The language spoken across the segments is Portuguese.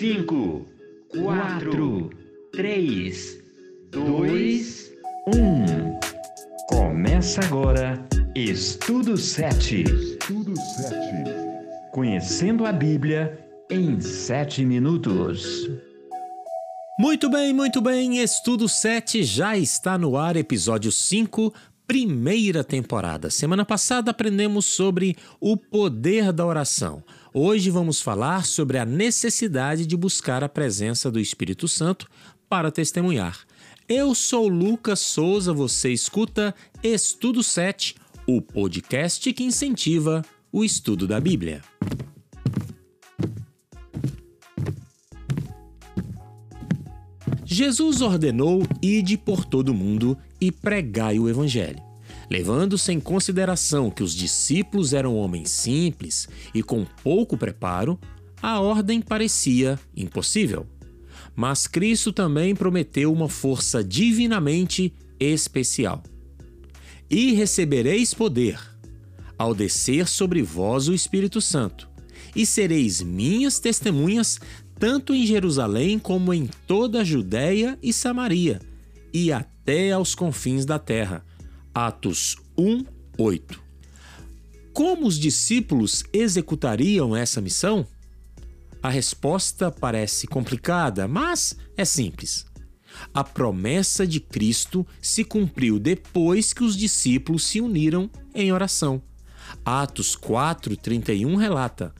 5, 4, 3, 2, 1. Começa agora Estudo 7. Estudo 7. Conhecendo a Bíblia em 7 minutos. Muito bem, muito bem. Estudo 7 já está no ar, episódio 5, primeira temporada. Semana passada aprendemos sobre o poder da oração. Hoje vamos falar sobre a necessidade de buscar a presença do Espírito Santo para testemunhar. Eu sou Lucas Souza, você escuta Estudo 7, o podcast que incentiva o estudo da Bíblia. Jesus ordenou ide por todo o mundo e pregai o evangelho. Levando-se em consideração que os discípulos eram homens simples e com pouco preparo, a ordem parecia impossível. Mas Cristo também prometeu uma força divinamente especial. E recebereis poder, ao descer sobre vós o Espírito Santo, e sereis minhas testemunhas tanto em Jerusalém como em toda a Judéia e Samaria, e até aos confins da terra. Atos 1, 8. Como os discípulos executariam essa missão? A resposta parece complicada, mas é simples. A promessa de Cristo se cumpriu depois que os discípulos se uniram em oração. Atos 4:31 relata: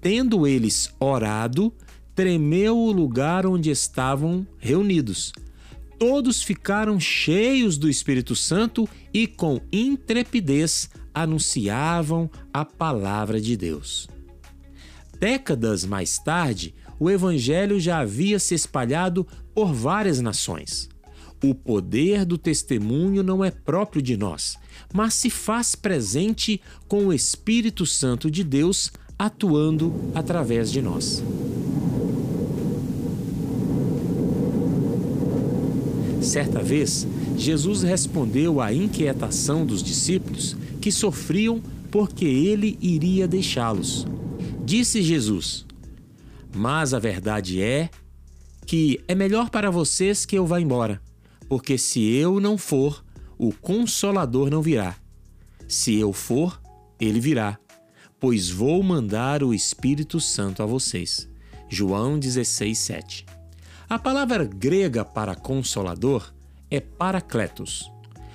Tendo eles orado, tremeu o lugar onde estavam reunidos. Todos ficaram cheios do Espírito Santo e com intrepidez anunciavam a palavra de Deus. Décadas mais tarde, o Evangelho já havia se espalhado por várias nações. O poder do testemunho não é próprio de nós, mas se faz presente com o Espírito Santo de Deus atuando através de nós. Certa vez, Jesus respondeu à inquietação dos discípulos que sofriam porque ele iria deixá-los. Disse Jesus: Mas a verdade é que é melhor para vocês que eu vá embora, porque se eu não for, o Consolador não virá. Se eu for, ele virá, pois vou mandar o Espírito Santo a vocês. João 16, 7. A palavra grega para consolador é paracletos.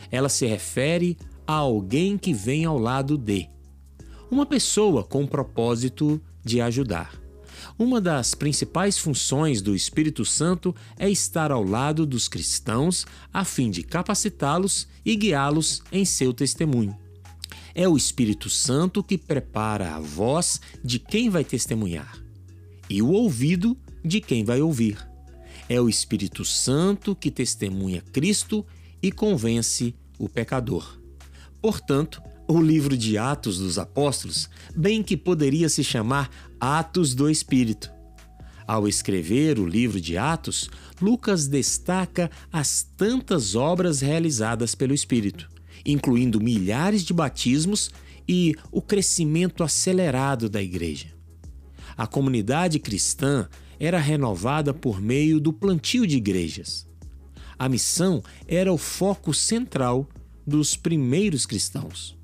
Ela se refere a alguém que vem ao lado de uma pessoa com o propósito de ajudar. Uma das principais funções do Espírito Santo é estar ao lado dos cristãos a fim de capacitá-los e guiá-los em seu testemunho. É o Espírito Santo que prepara a voz de quem vai testemunhar e o ouvido de quem vai ouvir. É o Espírito Santo que testemunha Cristo e convence o pecador. Portanto, o livro de Atos dos Apóstolos, bem que poderia se chamar Atos do Espírito. Ao escrever o livro de Atos, Lucas destaca as tantas obras realizadas pelo Espírito, incluindo milhares de batismos e o crescimento acelerado da igreja. A comunidade cristã era renovada por meio do plantio de igrejas. A missão era o foco central dos primeiros cristãos.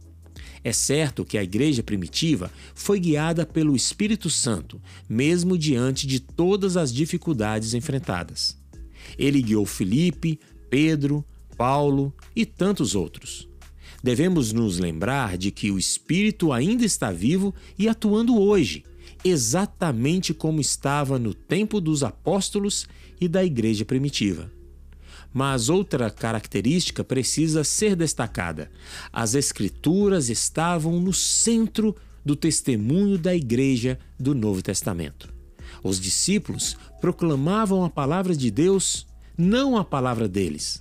É certo que a igreja primitiva foi guiada pelo Espírito Santo, mesmo diante de todas as dificuldades enfrentadas. Ele guiou Filipe, Pedro, Paulo e tantos outros. Devemos nos lembrar de que o Espírito ainda está vivo e atuando hoje, exatamente como estava no tempo dos apóstolos e da igreja primitiva. Mas outra característica precisa ser destacada: as Escrituras estavam no centro do testemunho da igreja do Novo Testamento. Os discípulos proclamavam a palavra de Deus, não a palavra deles.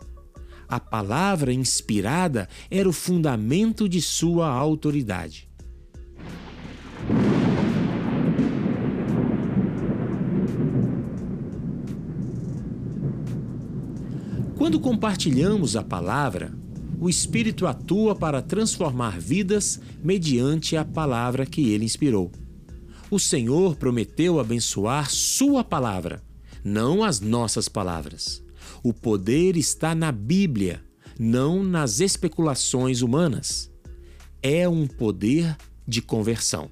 A palavra inspirada era o fundamento de sua autoridade. Quando compartilhamos a palavra, o Espírito atua para transformar vidas mediante a palavra que ele inspirou. O Senhor prometeu abençoar Sua palavra, não as nossas palavras. O poder está na Bíblia, não nas especulações humanas. É um poder de conversão.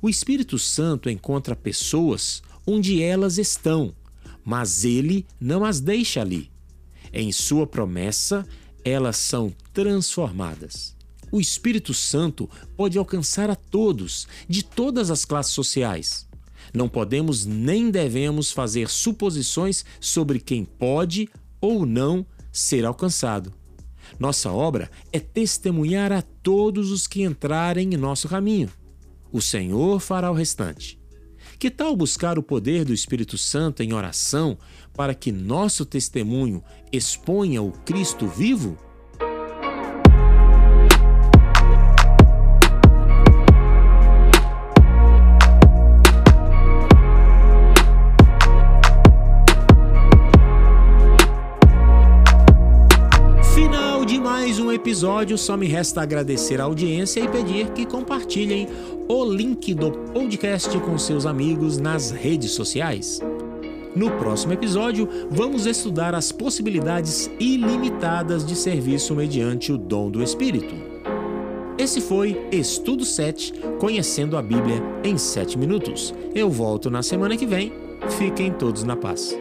O Espírito Santo encontra pessoas onde elas estão, mas ele não as deixa ali. Em sua promessa, elas são transformadas. O Espírito Santo pode alcançar a todos, de todas as classes sociais. Não podemos nem devemos fazer suposições sobre quem pode ou não ser alcançado. Nossa obra é testemunhar a todos os que entrarem em nosso caminho. O Senhor fará o restante. Que tal buscar o poder do Espírito Santo em oração para que nosso testemunho exponha o Cristo vivo? Episódio, só me resta agradecer a audiência e pedir que compartilhem o link do podcast com seus amigos nas redes sociais. No próximo episódio, vamos estudar as possibilidades ilimitadas de serviço mediante o dom do Espírito. Esse foi Estudo 7, Conhecendo a Bíblia em 7 minutos. Eu volto na semana que vem. Fiquem todos na paz.